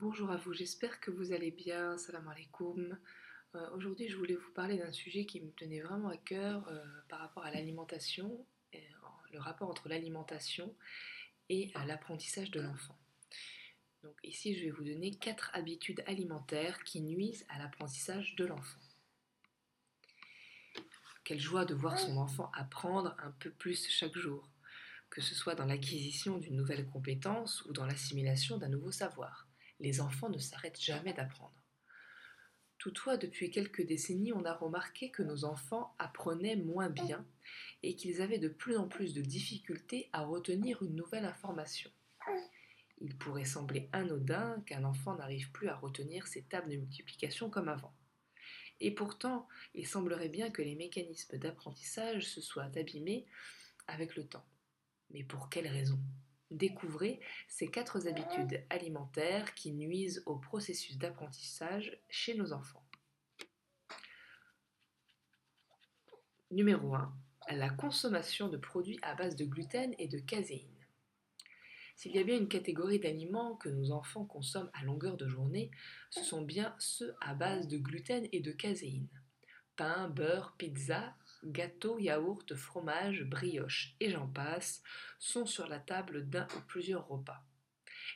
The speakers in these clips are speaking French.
Bonjour à vous, j'espère que vous allez bien. Salam alaikum. Euh, Aujourd'hui, je voulais vous parler d'un sujet qui me tenait vraiment à cœur euh, par rapport à l'alimentation, euh, le rapport entre l'alimentation et l'apprentissage de l'enfant. Donc ici, je vais vous donner quatre habitudes alimentaires qui nuisent à l'apprentissage de l'enfant. Quelle joie de voir son enfant apprendre un peu plus chaque jour, que ce soit dans l'acquisition d'une nouvelle compétence ou dans l'assimilation d'un nouveau savoir. Les enfants ne s'arrêtent jamais d'apprendre. Toutefois, depuis quelques décennies, on a remarqué que nos enfants apprenaient moins bien et qu'ils avaient de plus en plus de difficultés à retenir une nouvelle information. Il pourrait sembler anodin qu'un enfant n'arrive plus à retenir ses tables de multiplication comme avant. Et pourtant, il semblerait bien que les mécanismes d'apprentissage se soient abîmés avec le temps. Mais pour quelles raisons Découvrez ces quatre habitudes alimentaires qui nuisent au processus d'apprentissage chez nos enfants. Numéro 1. La consommation de produits à base de gluten et de caséine. S'il y a bien une catégorie d'aliments que nos enfants consomment à longueur de journée, ce sont bien ceux à base de gluten et de caséine. Pain, beurre, pizza, gâteaux, yaourts, fromage, brioche et j'en passe sont sur la table d'un ou plusieurs repas.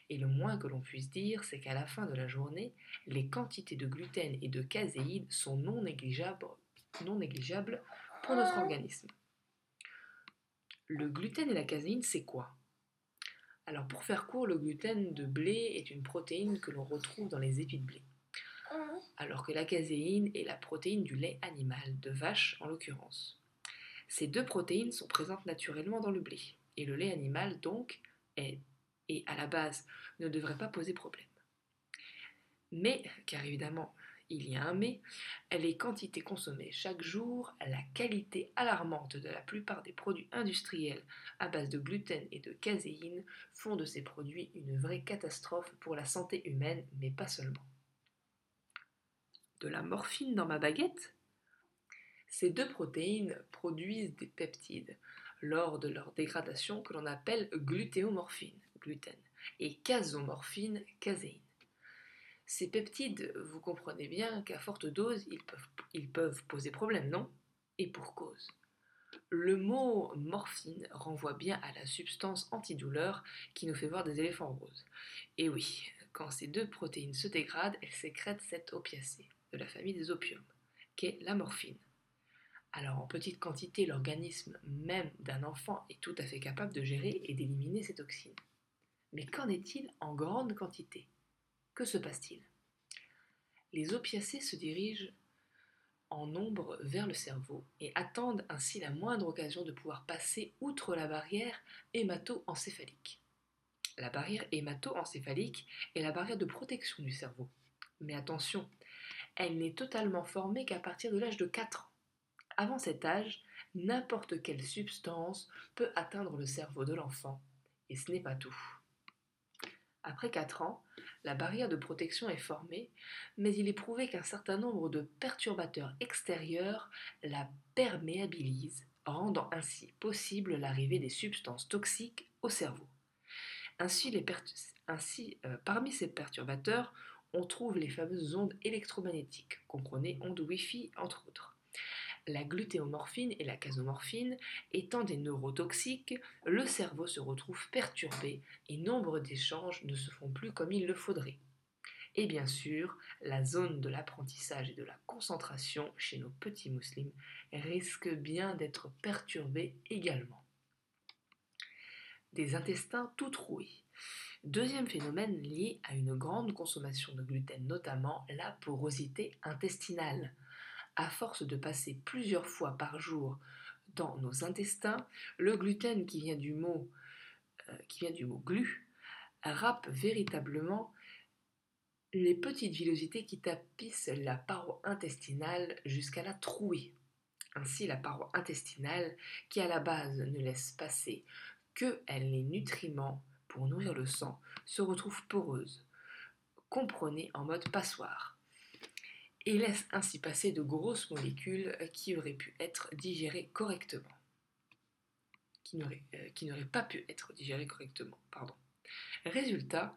Et le moins que l'on puisse dire, c'est qu'à la fin de la journée, les quantités de gluten et de caséine sont non négligeables, non négligeables pour notre organisme. Le gluten et la caséine, c'est quoi? Alors pour faire court, le gluten de blé est une protéine que l'on retrouve dans les épis de blé alors que la caséine est la protéine du lait animal, de vache en l'occurrence. Ces deux protéines sont présentes naturellement dans le blé, et le lait animal donc est, et à la base ne devrait pas poser problème. Mais, car évidemment il y a un mais, les quantités consommées chaque jour, la qualité alarmante de la plupart des produits industriels à base de gluten et de caséine font de ces produits une vraie catastrophe pour la santé humaine, mais pas seulement de la morphine dans ma baguette Ces deux protéines produisent des peptides lors de leur dégradation que l'on appelle glutéomorphine, gluten, et casomorphine, caséine. Ces peptides, vous comprenez bien qu'à forte dose, ils peuvent, ils peuvent poser problème, non? Et pour cause. Le mot morphine renvoie bien à la substance antidouleur qui nous fait voir des éléphants roses. Et oui, quand ces deux protéines se dégradent, elles sécrètent cette opiacée de la famille des opiums, qu'est la morphine. Alors en petite quantité, l'organisme même d'un enfant est tout à fait capable de gérer et d'éliminer ces toxines. Mais qu'en est-il en grande quantité? Que se passe-t-il? Les opiacés se dirigent en nombre vers le cerveau et attendent ainsi la moindre occasion de pouvoir passer outre la barrière hémato-encéphalique. La barrière hémato-encéphalique est la barrière de protection du cerveau. Mais attention, elle n'est totalement formée qu'à partir de l'âge de 4 ans. Avant cet âge, n'importe quelle substance peut atteindre le cerveau de l'enfant, et ce n'est pas tout. Après 4 ans, la barrière de protection est formée, mais il est prouvé qu'un certain nombre de perturbateurs extérieurs la perméabilisent, rendant ainsi possible l'arrivée des substances toxiques au cerveau. Ainsi, euh, parmi ces perturbateurs, on trouve les fameuses ondes électromagnétiques, comprenez ondes Wi-Fi entre autres. La glutéomorphine et la casomorphine étant des neurotoxiques, le cerveau se retrouve perturbé et nombre d'échanges ne se font plus comme il le faudrait. Et bien sûr, la zone de l'apprentissage et de la concentration chez nos petits musulmans risque bien d'être perturbée également. Des intestins tout troués, Deuxième phénomène lié à une grande consommation de gluten, notamment la porosité intestinale. À force de passer plusieurs fois par jour dans nos intestins, le gluten qui vient du mot, euh, glu râpe véritablement les petites villosités qui tapissent la paroi intestinale jusqu'à la trouer. Ainsi, la paroi intestinale, qui à la base ne laisse passer que les nutriments pour nourrir le sang se retrouve poreuse, comprenez en mode passoire, et laisse ainsi passer de grosses molécules qui auraient pu être digérées correctement. Qui n'auraient, euh, pas pu être digérées correctement, pardon. Résultat,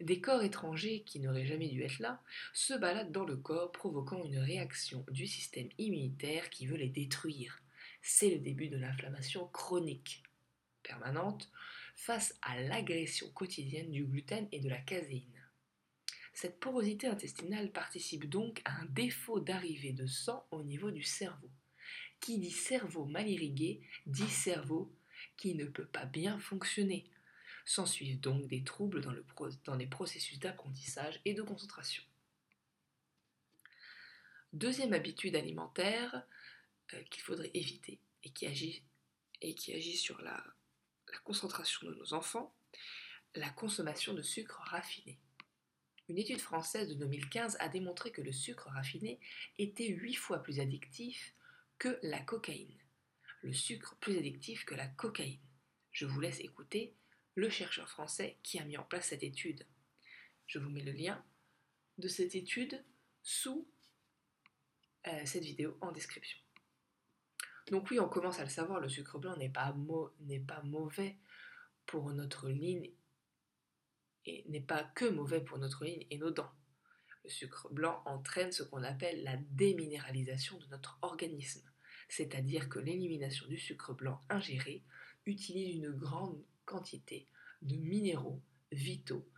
Des corps étrangers qui n'auraient jamais dû être là se baladent dans le corps provoquant une réaction du système immunitaire qui veut les détruire. C'est le début de l'inflammation chronique permanente face à l'agression quotidienne du gluten et de la caséine. Cette porosité intestinale participe donc à un défaut d'arrivée de sang au niveau du cerveau. Qui dit cerveau mal irrigué dit cerveau qui ne peut pas bien fonctionner. S'ensuivent donc des troubles dans, le dans les processus d'apprentissage et de concentration. Deuxième habitude alimentaire euh, qu'il faudrait éviter et qui agit sur la, concentration de nos enfants, la consommation de sucre raffiné. Une étude française de 2015 a démontré que le sucre raffiné était 8 fois plus addictif que la cocaïne. Le sucre plus addictif que la cocaïne. Je vous laisse écouter le chercheur français qui a mis en place cette étude. Je vous mets le lien de cette étude sous euh, cette vidéo en description. Donc oui, on commence à le savoir, le sucre blanc n'est pas, mauvais pour notre ligne et n'est pas que mauvais pour notre ligne et nos dents. Le sucre blanc entraîne ce qu'on appelle la déminéralisation de notre organisme, c'est-à-dire que l'élimination du sucre blanc ingéré utilise une grande quantité de minéraux vitaux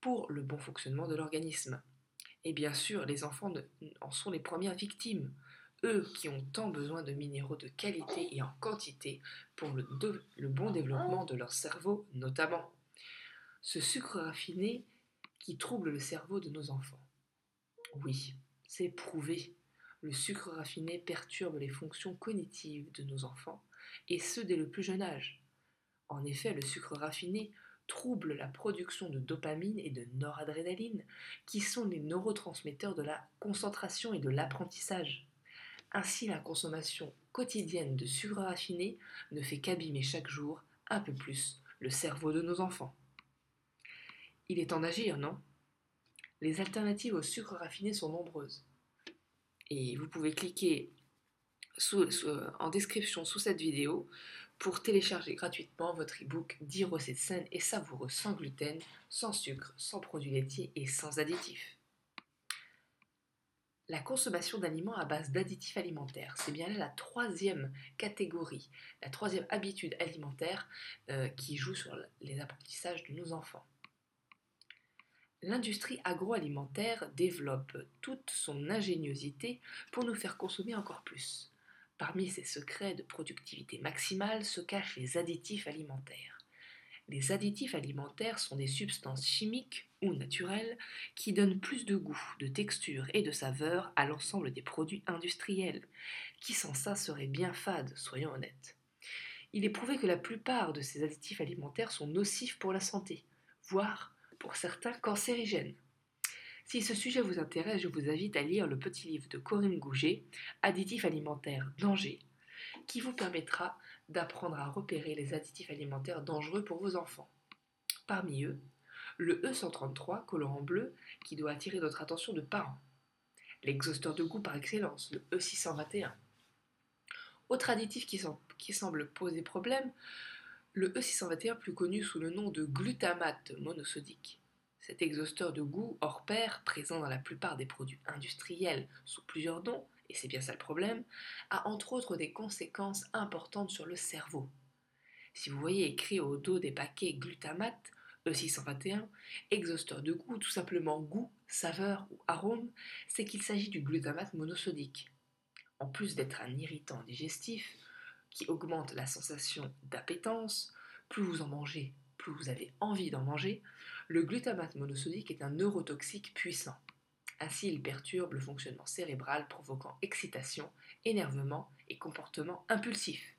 pour le bon fonctionnement de l'organisme. Et bien sûr, les enfants en sont les premières victimes, eux qui ont tant besoin de minéraux de qualité et en quantité pour le, bon développement de leur cerveau notamment ce sucre raffiné qui trouble le cerveau de nos enfants. Oui, c'est prouvé. Le sucre raffiné perturbe les fonctions cognitives de nos enfants, et ce dès le plus jeune âge. En effet, le sucre raffiné trouble la production de dopamine et de noradrénaline, qui sont les neurotransmetteurs de la concentration et de l'apprentissage. Ainsi, la consommation quotidienne de sucre raffiné ne fait qu'abîmer chaque jour un peu plus le cerveau de nos enfants. Il est temps d'agir, non? Les alternatives au sucre raffiné sont nombreuses. Et vous pouvez cliquer en description sous cette vidéo pour télécharger gratuitement votre e-book 10 recettes saines et savoureuses sans gluten, sans sucre, sans produits laitiers et sans additifs. La consommation d'aliments à base d'additifs alimentaires, c'est bien là la troisième catégorie, la troisième habitude alimentaire euh, qui joue sur les apprentissages de nos enfants. L'industrie agroalimentaire développe toute son ingéniosité pour nous faire consommer encore plus. Parmi ces secrets de productivité maximale se cachent les additifs alimentaires. Les additifs alimentaires sont des substances chimiques ou naturelles qui donnent plus de goût, de texture et de saveur à l'ensemble des produits industriels, qui sans ça seraient bien fades, soyons honnêtes. Il est prouvé que la plupart de ces additifs alimentaires sont nocifs pour la santé, voire pour certains cancérigènes. Si ce sujet vous intéresse, je vous invite à lire le petit livre de Corinne Gouget, Additifs alimentaires danger, qui vous permettra d'apprendre à repérer les additifs alimentaires dangereux pour vos enfants. Parmi eux, le E133, colorant bleu, qui doit attirer notre attention de parents. L'exhausteur de goût par excellence, le E621. Autre additif qui, semble poser problème, le E621 plus connu sous le nom de glutamate monosodique. Cet exhausteur de goût hors pair, présent dans la plupart des produits industriels sous plusieurs noms, et c'est bien ça le problème, a entre autres des conséquences importantes sur le cerveau. Si vous voyez écrit au dos des paquets glutamate, E621, exhausteur de goût, tout simplement goût, saveur ou arôme, c'est qu'il s'agit du glutamate monosodique. En plus d'être un irritant digestif, qui augmente la sensation d'appétence. Plus vous en mangez, plus vous avez envie d'en manger. Le glutamate monosodique est un neurotoxique puissant. Ainsi, il perturbe le fonctionnement cérébral, provoquant excitation, énervement et comportement impulsif.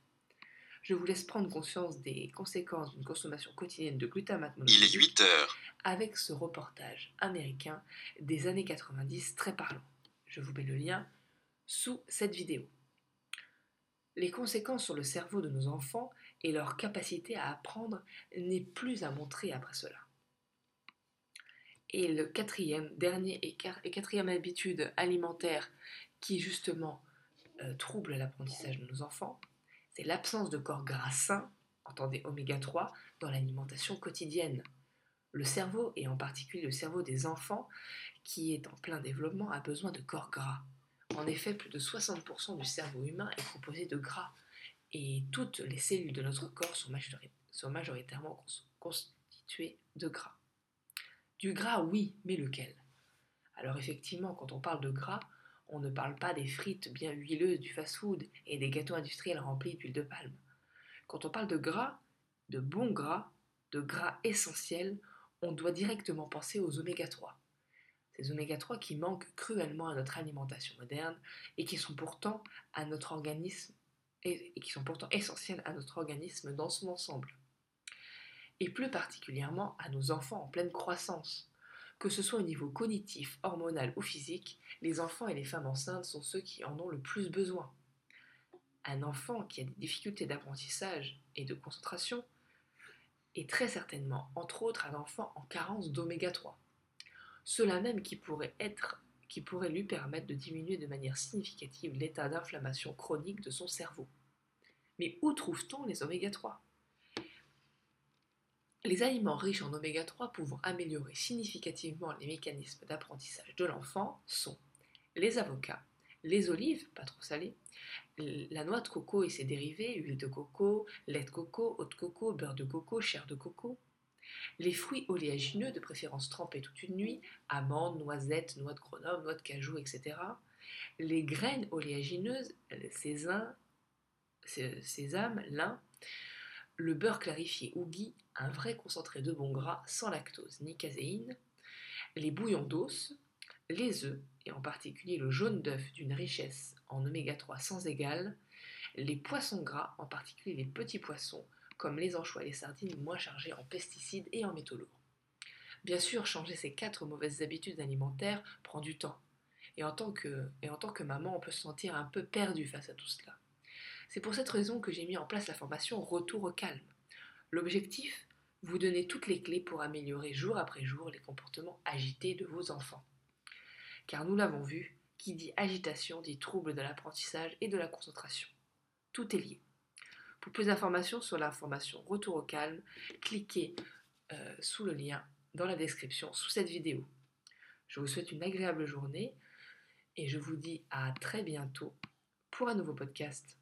Je vous laisse prendre conscience des conséquences d'une consommation quotidienne de glutamate monosodique. Il est 8 heures. Avec ce reportage américain des années 90 très parlant. Je vous mets le lien sous cette vidéo les conséquences sur le cerveau de nos enfants et leur capacité à apprendre n'est plus à montrer après cela. Et le quatrième, dernier et quatrième habitude alimentaire qui justement euh, trouble l'apprentissage de nos enfants, c'est l'absence de corps gras sains, entendez oméga 3, dans l'alimentation quotidienne. Le cerveau, et en particulier le cerveau des enfants, qui est en plein développement, a besoin de corps gras. En effet, plus de 60% du cerveau humain est composé de gras, et toutes les cellules de notre corps sont, majoritairement constituées de gras. Du gras, oui, mais lequel? Alors effectivement, quand on parle de gras, on ne parle pas des frites bien huileuses du fast-food et des gâteaux industriels remplis d'huile de palme. Quand on parle de gras, de bons gras, de gras essentiels, on doit directement penser aux oméga 3. Ces oméga 3 qui manquent cruellement à notre alimentation moderne et, qui sont pourtant essentiels à notre organisme dans son ensemble. Et plus particulièrement à nos enfants en pleine croissance. Que ce soit au niveau cognitif, hormonal ou physique, les enfants et les femmes enceintes sont ceux qui en ont le plus besoin. Un enfant qui a des difficultés d'apprentissage et de concentration est très certainement, entre autres, un enfant en carence d'oméga 3. Cela même qui pourrait être qui pourrait lui permettre de diminuer de manière significative l'état d'inflammation chronique de son cerveau. Mais où trouve-t-on les oméga 3 Les aliments riches en oméga 3 pouvant améliorer significativement les mécanismes d'apprentissage de l'enfant sont les avocats, les olives, pas trop salées, la noix de coco et ses dérivés, huile de coco, lait de coco, eau de coco, beurre de coco, chair de coco, les fruits oléagineux, de préférence trempés toute une nuit, amandes, noisettes, noix de Grenoble, noix de cajou, etc. Les graines oléagineuses, sésame, lin, le beurre clarifié ou ghee, un vrai concentré de bon gras sans lactose ni caséine, les bouillons d'os, les œufs, et en particulier le jaune d'œuf d'une richesse en oméga 3 sans égal, les poissons gras, en particulier les petits poissons, comme les anchois et les sardines moins chargés en pesticides et en métaux lourds. Bien sûr, changer ces quatre mauvaises habitudes alimentaires prend du temps. Et en tant que, et en tant que maman, on peut se sentir un peu perdu face à tout cela. C'est pour cette raison que j'ai mis en place la formation Retour au calme. L'objectif Vous donner toutes les clés pour améliorer jour après jour les comportements agités de vos enfants. Car nous l'avons vu, qui dit agitation dit trouble de l'apprentissage et de la concentration. Tout est lié. Pour plus d'informations sur la formation Retour au calme, cliquez euh, sous le lien dans la description sous cette vidéo. Je vous souhaite une agréable journée et je vous dis à très bientôt pour un nouveau podcast.